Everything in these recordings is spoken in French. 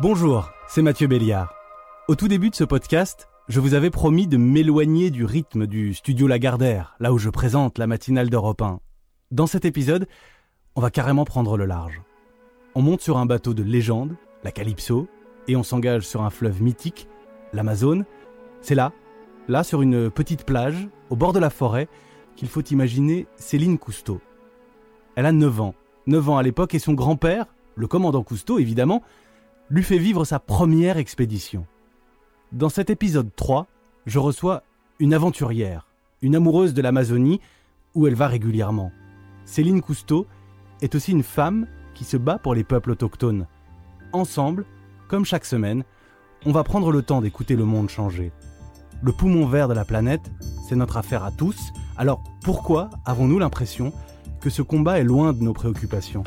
Bonjour, c'est Mathieu Béliard. Au tout début de ce podcast, je vous avais promis de m'éloigner du rythme du studio Lagardère, là où je présente la matinale d'Europe 1. Dans cet épisode, on va carrément prendre le large. On monte sur un bateau de légende, la Calypso, et on s'engage sur un fleuve mythique, l'Amazone. C'est là, là sur une petite plage, au bord de la forêt, qu'il faut imaginer Céline Cousteau. Elle a 9 ans, 9 ans à l'époque, et son grand-père, le commandant Cousteau évidemment, lui fait vivre sa première expédition. Dans cet épisode 3, je reçois une aventurière, une amoureuse de l'Amazonie, où elle va régulièrement. Céline Cousteau est aussi une femme qui se bat pour les peuples autochtones. Ensemble, comme chaque semaine, on va prendre le temps d'écouter le monde changer. Le poumon vert de la planète, c'est notre affaire à tous, alors pourquoi avons-nous l'impression que ce combat est loin de nos préoccupations?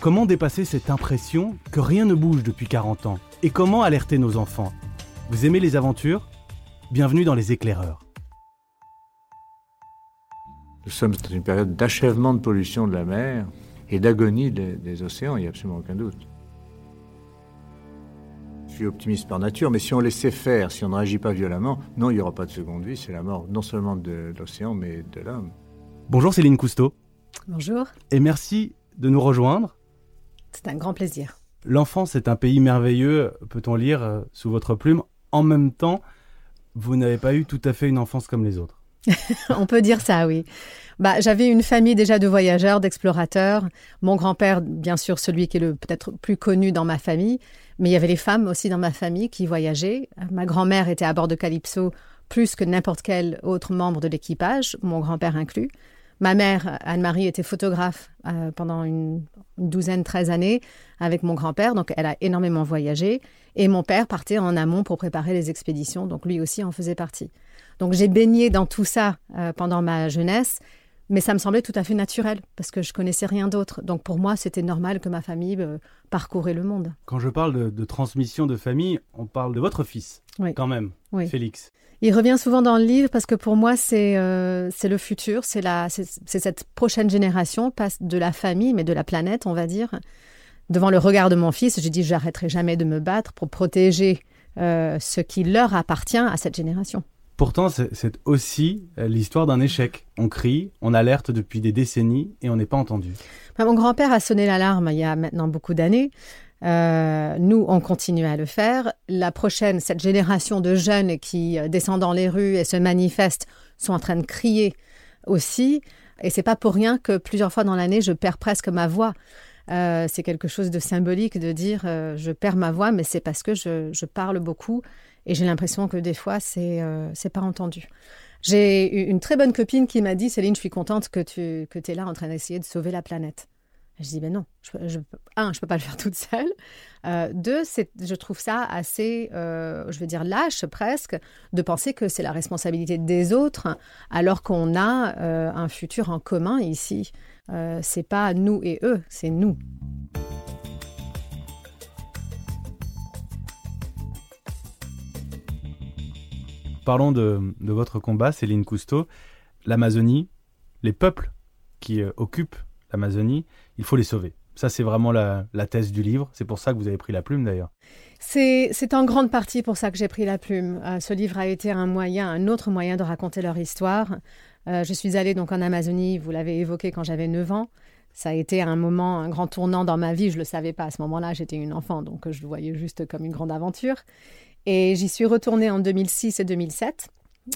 Comment dépasser cette impression que rien ne bouge depuis 40 ans Et comment alerter nos enfants? Vous aimez les aventures? Bienvenue dans les éclaireurs. Nous sommes dans une période d'achèvement de pollution de la mer et d'agonie des, des océans, il n'y a absolument aucun doute. Je suis optimiste par nature, mais si on laissait faire, si on ne réagit pas violemment, non, il n'y aura pas de seconde vie, c'est la mort non seulement de l'océan, mais de l'homme. Bonjour Céline Cousteau. Bonjour. Et merci de nous rejoindre. C'est un grand plaisir. L'enfance est un pays merveilleux, peut-on lire euh, sous votre plume. En même temps, vous n'avez pas eu tout à fait une enfance comme les autres. On peut dire ça, oui. Bah, j'avais une famille déjà de voyageurs, d'explorateurs. Mon grand-père, bien sûr, celui qui est le peut-être plus connu dans ma famille, mais il y avait les femmes aussi dans ma famille qui voyageaient. Ma grand-mère était à bord de Calypso plus que n'importe quel autre membre de l'équipage, mon grand-père inclus. Ma mère, Anne-Marie, était photographe euh, pendant une, douzaine, treize années avec mon grand-père, donc elle a énormément voyagé. Et mon père partait en amont pour préparer les expéditions, donc lui aussi en faisait partie. Donc j'ai baigné dans tout ça euh, pendant ma jeunesse, mais ça me semblait tout à fait naturel parce que je connaissais rien d'autre. Donc pour moi, c'était normal que ma famille euh, parcourait le monde. Quand je parle de, transmission de famille, on parle de votre fils, oui. quand même, oui. Félix. Il revient souvent dans le livre parce que pour moi, c'est euh, le futur, c'est cette prochaine génération, pas de la famille, mais de la planète, on va dire. Devant le regard de mon fils, j'ai dit j'arrêterai jamais de me battre pour protéger euh, ce qui leur appartient à cette génération. Pourtant, c'est aussi euh, l'histoire d'un échec. On crie, on alerte depuis des décennies et on n'est pas entendu. Mon grand-père a sonné l'alarme il y a maintenant beaucoup d'années. Euh, nous, on continue à le faire. La prochaine, cette génération de jeunes qui euh, descendent dans les rues et se manifestent, sont en train de crier aussi. Et c'est pas pour rien que plusieurs fois dans l'année, je perds presque ma voix. Euh, c'est quelque chose de symbolique de dire je perds ma voix, mais c'est parce que je, parle beaucoup et j'ai l'impression que des fois, c'est c'est pas entendu. J'ai une très bonne copine qui m'a dit Céline, je suis contente que tu que es là en train d'essayer de sauver la planète. Je dis, ben non, je, je, un, je peux pas le faire toute seule. Euh, deux, je trouve ça assez, euh, je veux dire, lâche presque, de penser que c'est la responsabilité des autres, alors qu'on a euh, un futur en commun ici. Euh, c'est pas nous et eux, c'est nous. Parlons de, votre combat, Céline Cousteau. L'Amazonie, les peuples qui occupent l'Amazonie, il faut les sauver. Ça, c'est vraiment la, thèse du livre. C'est pour ça que vous avez pris la plume, d'ailleurs. C'est en grande partie pour ça que j'ai pris la plume. Euh, ce livre a été un moyen, un autre moyen de raconter leur histoire. Euh, je suis allée donc en Amazonie, vous l'avez évoqué quand j'avais 9 ans. Ça a été un moment, un grand tournant dans ma vie. Je ne le savais pas à ce moment-là, j'étais une enfant, donc je le voyais juste comme une grande aventure. Et j'y suis retournée en 2006 et 2007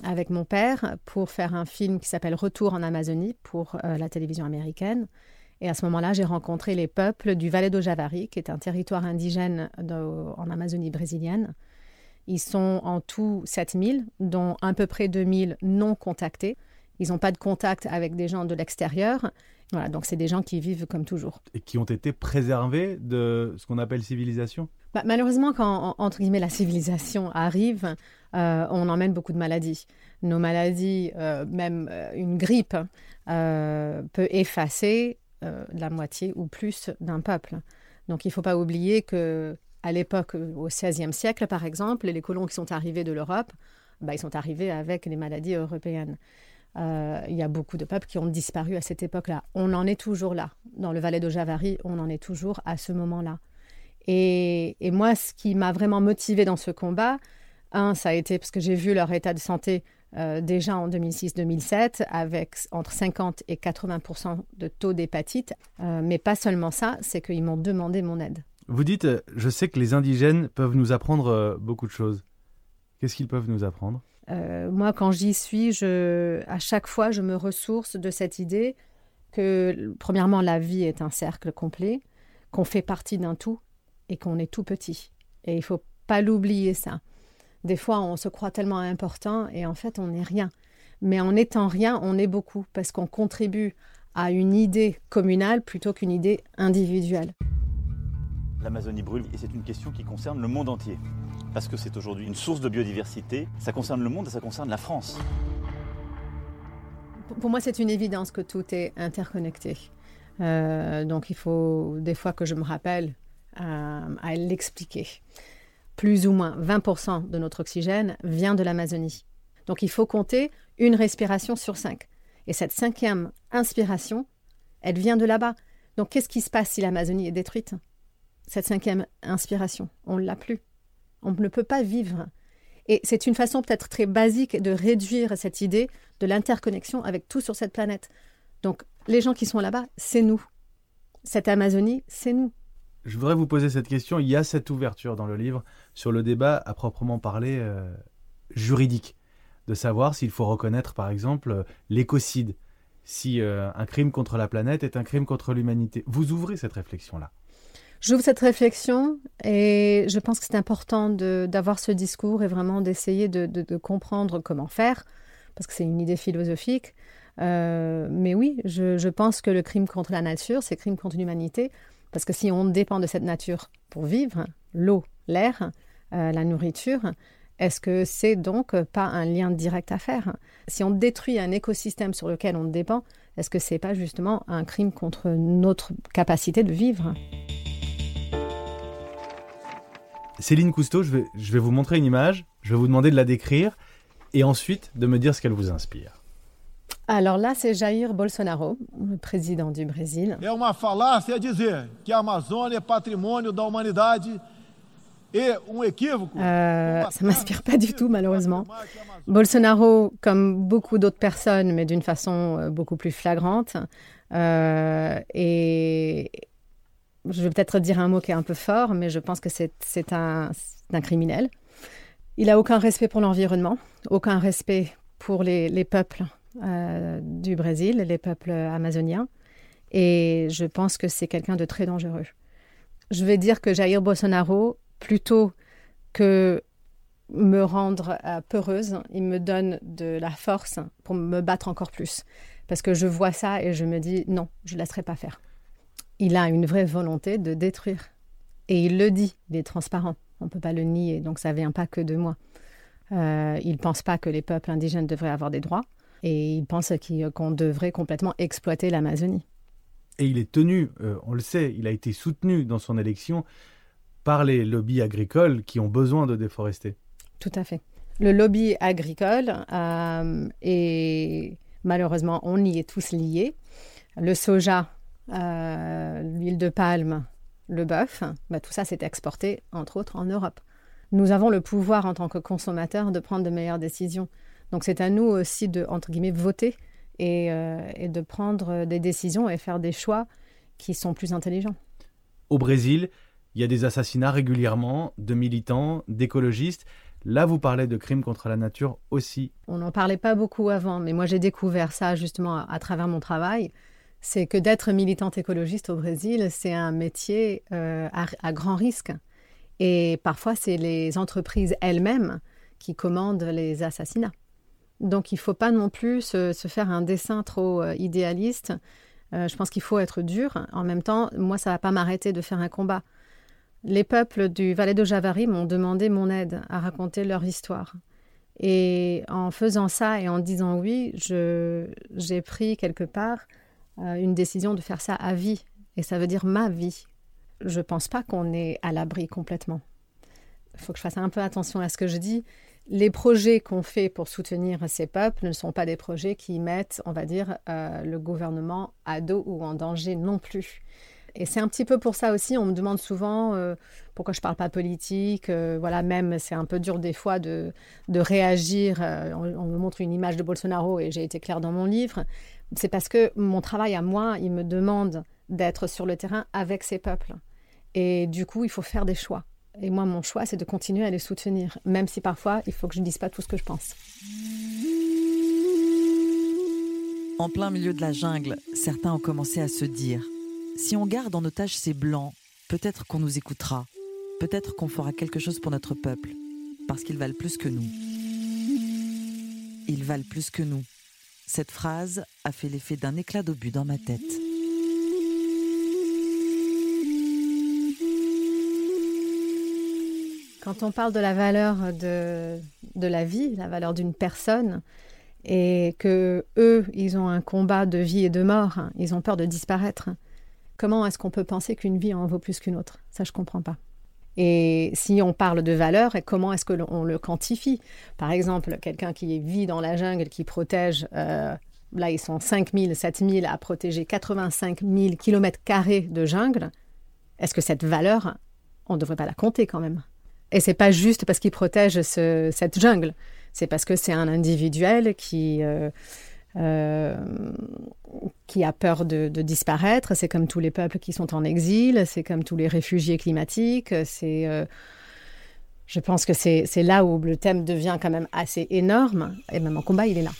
avec mon père pour faire un film qui s'appelle Retour en Amazonie pour euh, la télévision américaine. Et à ce moment-là, j'ai rencontré les peuples du Vallée do Javari, qui est un territoire indigène de, en Amazonie brésilienne. Ils sont en tout 7000, dont à peu près 2000 non contactés. Ils n'ont pas de contact avec des gens de l'extérieur. Voilà, donc c'est des gens qui vivent comme toujours. Et qui ont été préservés de ce qu'on appelle civilisation? Bah, Malheureusement, quand entre guillemets la civilisation arrive, euh, on emmène beaucoup de maladies. Nos maladies, euh, même euh, une grippe, peut effacer la moitié ou plus d'un peuple. Donc il ne faut pas oublier que à l'époque, au XVIe siècle par exemple, les colons qui sont arrivés de l'Europe, bah, ils sont arrivés avec les maladies européennes. Euh, il y a beaucoup de peuples qui ont disparu à cette époque-là. On en est toujours là. Dans le Valais de Javari, on en est toujours à ce moment-là. Et, moi, ce qui m'a vraiment motivé dans ce combat, un, ça a été parce que j'ai vu leur état de santé euh, déjà en 2006-2007 avec entre 50 et 80% de taux d'hépatite. Euh, mais pas seulement ça, c'est qu'ils m'ont demandé mon aide. Vous dites, je sais que les indigènes peuvent nous apprendre beaucoup de choses. Qu'est-ce qu'ils peuvent nous apprendre? Moi, quand j'y suis, je, à chaque fois, je me ressource de cette idée que, premièrement, la vie est un cercle complet, qu'on fait partie d'un tout et qu'on est tout petit. Et il faut pas l'oublier, ça. Des fois, on se croit tellement important et en fait, on n'est rien. Mais en étant rien, on est beaucoup parce qu'on contribue à une idée communale plutôt qu'une idée individuelle. L'Amazonie brûle et c'est une question qui concerne le monde entier. Parce que c'est aujourd'hui une source de biodiversité. Ça concerne le monde et ça concerne la France. Pour moi, c'est une évidence que tout est interconnecté. Euh, donc il faut des fois que je me rappelle euh, à l'expliquer. Plus ou moins 20% de notre oxygène vient de l'Amazonie. Donc il faut compter une respiration sur cinq. Et cette cinquième inspiration, elle vient de là-bas. Donc qu'est-ce qui se passe si l'Amazonie est détruite? Cette cinquième inspiration, on ne l'a plus. On ne peut pas vivre. Et c'est une façon peut-être très basique de réduire cette idée de l'interconnexion avec tout sur cette planète. Donc les gens qui sont là-bas, c'est nous. Cette Amazonie, c'est nous. Je voudrais vous poser cette question. Il y a cette ouverture dans le livre sur le débat à proprement parler euh, juridique, de savoir s'il faut reconnaître par exemple l'écocide, si euh, un crime contre la planète est un crime contre l'humanité. Vous ouvrez cette réflexion-là. J'ouvre cette réflexion et je pense que c'est important d'avoir ce discours et vraiment d'essayer de, comprendre comment faire, parce que c'est une idée philosophique. mais oui, je, je, pense que le crime contre la nature, c'est crime contre l'humanité. Parce que si on dépend de cette nature pour vivre, l'eau, l'air, euh, la nourriture, est-ce que c'est donc pas un lien direct à faire? Si on détruit un écosystème sur lequel on dépend, est-ce que c'est pas justement un crime contre notre capacité de vivre? Céline Cousteau, je vais, je vais vous montrer une image, je vais vous demander de la décrire et ensuite de me dire ce qu'elle vous inspire. Alors là, c'est Jair Bolsonaro, le président du Brésil. É uma falácia dizer que a Amazônia é patrimônio da humanidade et um équivoque. Euh, ça m'inspire pas du tout, malheureusement. Bolsonaro, comme beaucoup d'autres personnes, mais d'une façon euh, beaucoup plus flagrante, euh, et je vais peut-être dire un mot qui est un peu fort, mais je pense que c'est un, criminel. Il a aucun respect pour l'environnement, aucun respect pour les, les peuples euh, du Brésil, les peuples amazoniens. Et je pense que c'est quelqu'un de très dangereux. Je vais dire que Jair Bolsonaro, plutôt que me rendre euh, peureuse, il me donne de la force pour me battre encore plus. Parce que je vois ça et je me dis non, je ne laisserai pas faire. Il a une vraie volonté de détruire. Et il le dit, il est transparent. On ne peut pas le nier, donc ça ne vient pas que de moi. Euh, il ne pense pas que les peuples indigènes devraient avoir des droits et il pense qu'on devrait complètement exploiter l'Amazonie. Et il est tenu, euh, on le sait, il a été soutenu dans son élection par les lobbies agricoles qui ont besoin de déforester. Tout à fait. Le lobby agricole, euh, et malheureusement, on y est tous liés. Le soja, euh, l'huile de palme, le bœuf, bah, tout ça s'est exporté, entre autres, en Europe. Nous avons le pouvoir en tant que consommateurs de prendre de meilleures décisions. Donc c'est à nous aussi de, entre guillemets, voter euh, et, de prendre des décisions et faire des choix qui sont plus intelligents. Au Brésil, il y a des assassinats régulièrement de militants, d'écologistes. Là, vous parlez de crimes contre la nature aussi. On n'en parlait pas beaucoup avant, mais moi j'ai découvert ça justement à, travers mon travail. C'est que d'être militante écologiste au Brésil, c'est un métier euh, à, grand risque. Et parfois, c'est les entreprises elles-mêmes qui commandent les assassinats. Donc il ne faut pas non plus se, faire un dessin trop euh, idéaliste. Euh, je pense qu'il faut être dur. En même temps, moi, ça ne va pas m'arrêter de faire un combat. Les peuples du Valais de Javari m'ont demandé mon aide à raconter leur histoire. Et en faisant ça et en disant oui, j'ai pris quelque part une décision de faire ça à vie. Et ça veut dire ma vie. Je ne pense pas qu'on est à l'abri complètement. Il faut que je fasse un peu attention à ce que je dis les projets qu'on fait pour soutenir ces peuples ne sont pas des projets qui mettent, on va dire, euh, le gouvernement à dos ou en danger non plus. Et c'est un petit peu pour ça aussi, on me demande souvent euh, pourquoi je ne parle pas politique. euh, voilà, même c'est un peu dur des fois de, de réagir. euh, on, on me montre une image de Bolsonaro et j'ai été claire dans mon livre. C'est parce que mon travail à moi, il me demande d'être sur le terrain avec ces peuples. Et du coup, il faut faire des choix. Et moi, mon choix, c'est de continuer à les soutenir, même si parfois, il faut que je ne dise pas tout ce que je pense. En plein milieu de la jungle, certains ont commencé à se dire si on garde en otage ces blancs, peut-être qu'on nous écoutera, peut-être qu'on fera quelque chose pour notre peuple, parce qu'ils valent plus que nous. Ils valent plus que nous. Cette phrase a fait l'effet d'un éclat d'obus dans ma tête. Quand on parle de la valeur de, de la vie, la valeur d'une personne, et que eux, ils ont un combat de vie et de mort, hein, ils ont peur de disparaître. Comment est-ce qu'on peut penser qu'une vie en vaut plus qu'une autre? Ça, je comprends pas. Et si on parle de valeur, comment est-ce qu'on le quantifie? Par exemple, quelqu'un qui vit dans la jungle, qui protège, euh, là ils sont 5000, 7000 à protéger 85 000 kilomètres carrés de jungle, est-ce que cette valeur, on ne devrait pas la compter quand même? Et c'est pas juste parce qu'il protège ce- cette jungle, c'est parce que c'est un individuel qui, euh, euh, a peur de, disparaître. C'est comme tous les peuples qui sont en exil, c'est comme tous les réfugiés climatiques. C'est, euh, je pense que c'est là où le thème devient quand même assez énorme. Et même en combat, il est là.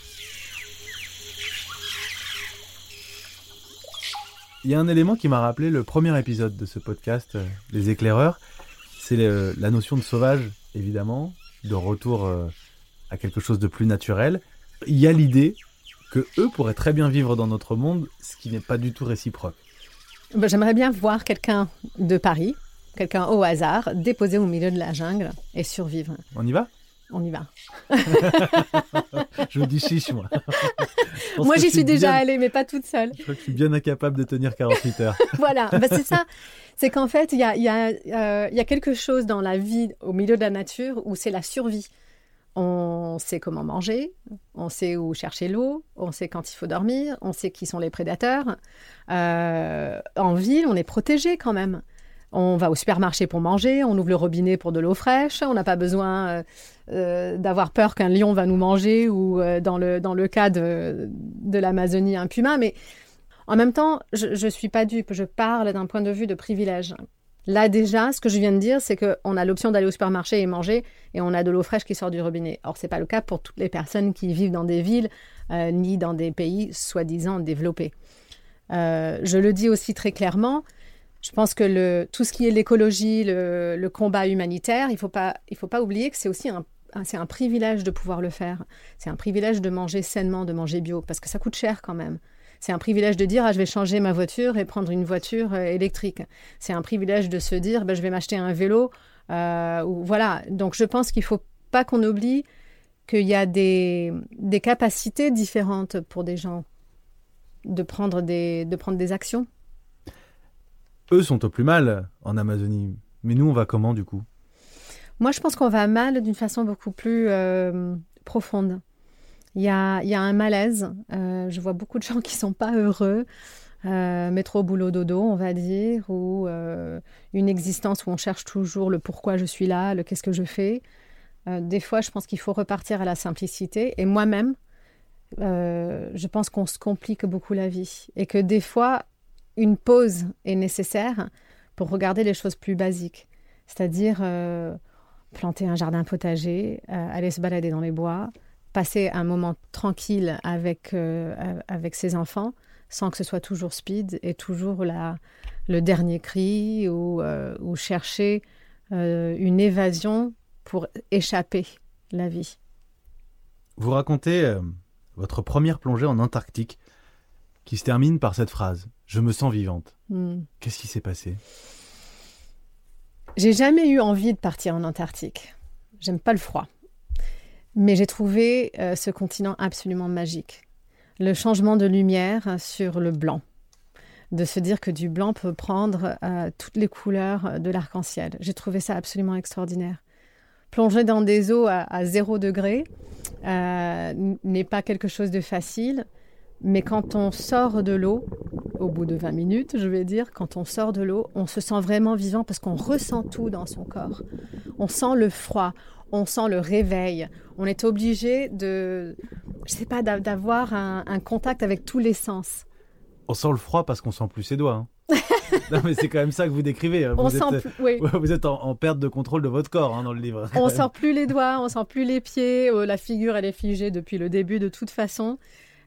Il y a un élément qui m'a rappelé le premier épisode de ce podcast, euh, Les éclaireurs. C'est le- la notion de sauvage, évidemment, de retour euh, à quelque chose de plus naturel. Il y a l'idée que eux pourraient très bien vivre dans notre monde, ce qui n'est pas du tout réciproque. Ben, J'aimerais bien voir quelqu'un de Paris, quelqu'un au hasard, déposé au milieu de la jungle et survivre. On y va? On y va. Je vous dis chiche, moi. Moi, j'y suis déjà bien- allée, mais pas toute seule. Je crois que je suis bien incapable de tenir 48 heures. voilà, Ben, c'est ça. C'est qu'en fait, il y a, il y, a, euh, il y a quelque chose dans la vie au milieu de la nature où c'est la survie. On sait comment manger, on sait où chercher l'eau, on sait quand il faut dormir, on sait qui sont les prédateurs. Euh, en ville, on est protégé quand même. On va au supermarché pour manger, on ouvre le robinet pour de l'eau fraîche, on n'a pas besoin euh, euh, d'avoir peur qu'un lion va nous manger ou euh, dans, le, cas de, l'Amazonie, un puma. Mais en même temps, je ne suis pas dupe, je parle d'un point de vue de privilège. Là déjà, ce que je viens de dire, c'est qu'on a l'option d'aller au supermarché et manger, et on a de l'eau fraîche qui sort du robinet. Or, ce n'est pas le cas pour toutes les personnes qui vivent dans des villes, ni dans des pays soi-disant développés. Je le dis aussi très clairement, je pense que tout ce qui est l'écologie, le, combat humanitaire, il ne faut, pas- oublier que c'est aussi un, un- privilège de pouvoir le faire. C'est un privilège de manger sainement, de manger bio, parce que ça coûte cher quand même. C'est un privilège de dire ah, je vais changer ma voiture et prendre une voiture euh, électrique. C'est un privilège de se dire ben, je vais m'acheter un vélo. euh, ou, voilà. Donc je pense qu'il ne faut pas qu'on oublie qu'il y a des, capacités différentes pour des gens de prendre des actions. Eux sont au plus mal en Amazonie. Mais nous, on va comment du coup? Moi, je pense qu'on va mal d'une façon beaucoup plus euh, profonde. Il y a, y a un malaise. Euh, je vois beaucoup de gens qui sont pas heureux. Euh, métro, boulot, dodo, on va dire, ou euh, une existence où on cherche toujours le pourquoi je suis là, le qu'est-ce que je fais. Des fois, je pense qu'il faut repartir à la simplicité. Et moi-même, je pense qu'on se complique beaucoup la vie. Et que des fois, une pause est nécessaire pour regarder les choses plus basiques. C'est-à-dire euh, planter un jardin potager, euh, aller se balader dans les bois, passer un moment tranquille avec, euh, avec ses enfants, sans que ce soit toujours speed et toujours le dernier cri ou, ou chercher une évasion pour échapper la vie. Vous racontez votre première plongée en Antarctique qui se termine par cette phrase Je me sens vivante. Hmm. Qu'est-ce qui s'est passé? J'ai jamais eu envie de partir en Antarctique. J'aime pas le froid. Mais j'ai trouvé euh, ce continent absolument magique. Le changement de lumière sur le blanc. De se dire que du blanc peut prendre euh, toutes les couleurs de l'arc-en-ciel. J'ai trouvé ça absolument extraordinaire. Plonger dans des eaux à, à zéro degré euh, n'est pas quelque chose de facile. Mais quand on sort de l'eau, au bout de 20 minutes, je vais dire, quand on sort de l'eau, on se sent vraiment vivant parce qu'on ressent tout dans son corps. On sent le froid, on sent le réveil. On est obligé de, je sais pas, d'avoir un, contact avec tous les sens. On sent le froid parce qu'on sent plus ses doigts. Hein. non, mais c'est quand même ça que vous décrivez. Hein. Vous on êtes, sent oui. vous êtes en, perte de contrôle de votre corps hein, dans le livre. On sent plus les doigts, on sent plus les pieds. Euh, la figure, elle est figée depuis le début de toute façon.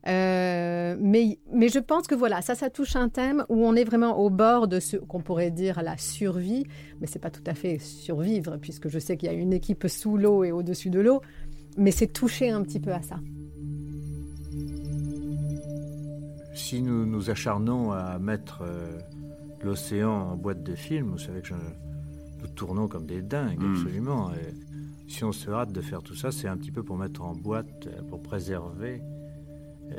Euh, mais, mais je pense que voilà, ça, ça touche un thème où on est vraiment au bord de ce qu'on pourrait dire la survie, mais c'est pas tout à fait survivre, puisque je sais qu'il y a une équipe sous l'eau et au-dessus de l'eau, mais c'est toucher un petit peu à ça. Si nous nous acharnons à mettre euh, l'océan en boîte de film, vous savez que nous tournons comme des dingues, hmm. absolument. Et si on se hâte de faire tout ça, c'est un petit peu pour mettre en boîte, pour préserver euh,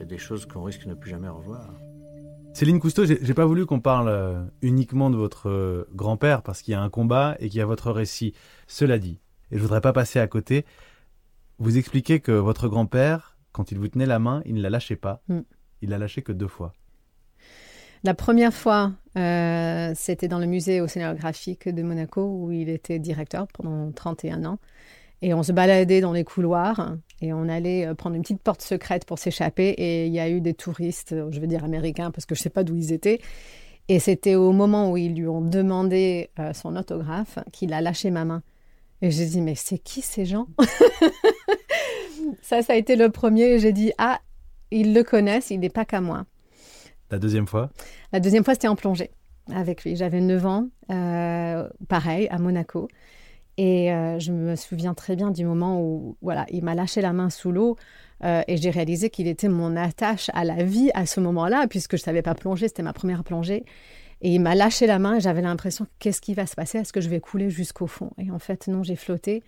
des choses qu'on risque de ne plus jamais revoir. Céline Cousteau, j'ai pas voulu qu'on parle euh, uniquement de votre euh, grand-père parce qu'il y a un combat et qu'il y a votre récit. Cela dit, et je voudrais pas passer à côté, vous expliquez que votre grand-père, quand il vous tenait la main, il ne la lâchait pas. Mm. Il l'a lâché que deux fois. La première fois, c'était dans le musée océanographique de Monaco où il était directeur pendant 31 ans. Et on se baladait dans les couloirs et on allait euh, prendre une petite porte secrète pour s'échapper. Et il y a eu des touristes, euh, je veux dire américains, parce que je ne sais pas d'où ils étaient. Et c'était au moment où ils lui ont demandé euh, son autographe qu'il a lâché ma main. Et j'ai dit, mais c'est qui ces gens? Ça, ça a été le premier. J'ai dit, ah, ils le connaissent, il n'est pas qu'à moi. La deuxième fois? La deuxième fois, c'était en plongée avec lui. J'avais 9 ans, pareil, à Monaco. Et euh, je me souviens très bien du moment où voilà, il m'a lâché la main sous l'eau euh, et j'ai réalisé qu'il était mon attache à la vie à ce moment-là, puisque je ne savais pas plonger, c'était ma première plongée. Et il m'a lâché la main et j'avais l'impression, qu'est-ce qui va se passer? Est-ce que je vais couler jusqu'au fond? Et en fait, non, j'ai flotté.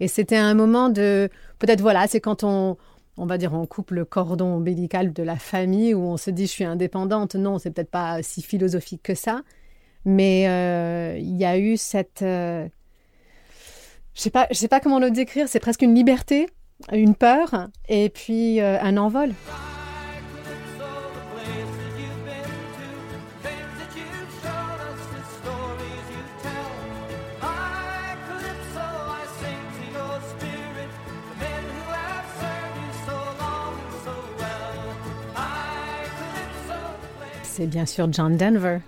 Et c'était un moment de... Peut-être, voilà, c'est quand on, on va dire, on coupe le cordon ombilical de la famille, où on se dit, je suis indépendante. Non, c'est peut-être pas si philosophique que ça. Mais euh, il y a eu cette je sais pas, je sais pas comment le décrire. C'est presque une liberté, une peur, et puis euh, un envol. C'est bien sûr John Denver.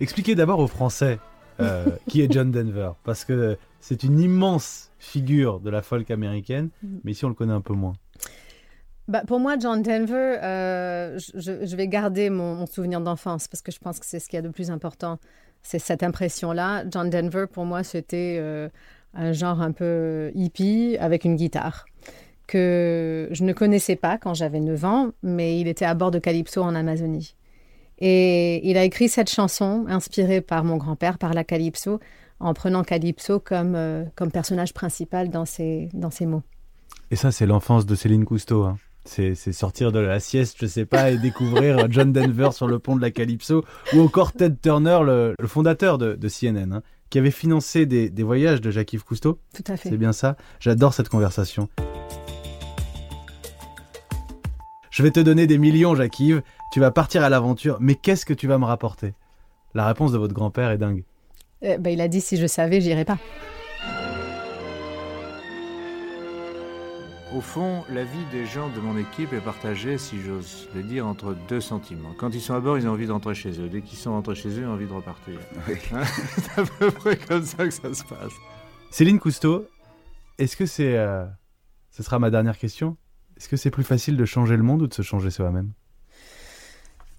Expliquez d'abord aux Français euh, qui est John Denver, parce que c'est une immense figure de la folk américaine, mhm. mais ici on le connaît un peu moins. Bah, pour moi, John Denver, euh, je, vais garder mon, souvenir d'enfance parce que je pense que c'est ce qu'il y a de plus important. C'est cette impression-là. John Denver, pour moi, c'était euh, un genre un peu hippie avec une guitare que je ne connaissais pas quand j'avais 9 ans, mais il était à bord de Calypso en Amazonie. Et il a écrit cette chanson inspirée par mon grand-père, par la Calypso, en prenant Calypso comme, euh, comme personnage principal dans ses, dans ses mots. Et ça, c'est l'enfance de Céline Cousteau. Hein. C'est sortir de la sieste, je sais pas, et découvrir John Denver sur le pont de la Calypso, ou encore Ted Turner, le, fondateur de, CNN, hein, qui avait financé des, des voyages de Jacques-Yves Cousteau. Tout à fait. C'est bien ça. J'adore cette conversation. Je vais te donner des millions, Jacques-Yves. Tu vas partir à l'aventure, mais qu'est-ce que tu vas me rapporter? La réponse de votre grand-père est dingue. Euh, bah, il a dit si je savais, j'irais pas. Au fond, la vie des gens de mon équipe est partagée, si j'ose le dire, entre deux sentiments. Quand ils sont à bord, ils ont envie d'entrer chez eux. Dès qu'ils sont rentrés chez eux, ils ont envie de repartir. Hein? C'est à peu près comme ça que ça se passe. Céline Cousteau, est-ce que c'est... Euh, ce sera ma dernière question. Est-ce que c'est plus facile de changer le monde ou de se changer soi-même?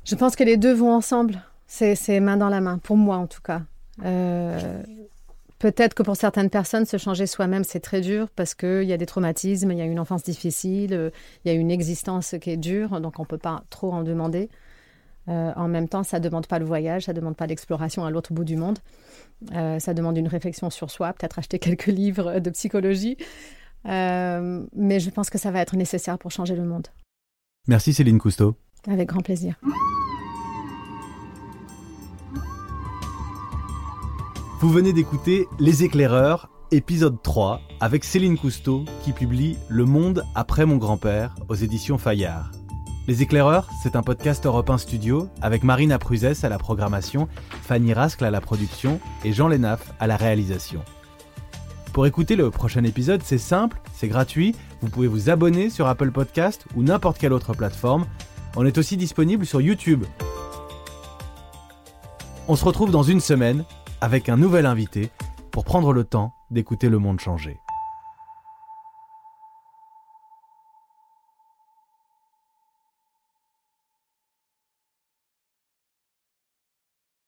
Je pense que les deux vont ensemble. C'est main dans la main, pour moi en tout cas. Euh, peut-être que pour certaines personnes, se changer soi-même, c'est très dur parce qu'il y a des traumatismes, il y a une enfance difficile, il y a une existence qui est dure, donc on ne peut pas trop en demander. Euh, en même temps, ça ne demande pas le voyage, ça ne demande pas l'exploration à l'autre bout du monde. Euh, ça demande une réflexion sur soi, peut-être acheter quelques livres de psychologie. mais je pense que ça va être nécessaire pour changer le monde. Merci Céline Cousteau. Avec grand plaisir. Vous venez d'écouter Les éclaireurs, épisode 3, avec Céline Cousteau qui publie Le monde après mon grand-père aux éditions Fayard. Les éclaireurs, c'est un podcast Europe 1 Studio avec Marina Pruzès à la programmation, Fanny Rascle à la production et Jean Lénaf à la réalisation. Pour écouter le prochain épisode, c'est simple, c'est gratuit, vous pouvez vous abonner sur Apple Podcast ou n'importe quelle autre plateforme. On est aussi disponible sur YouTube. On se retrouve dans une semaine avec un nouvel invité pour prendre le temps d'écouter le monde changer.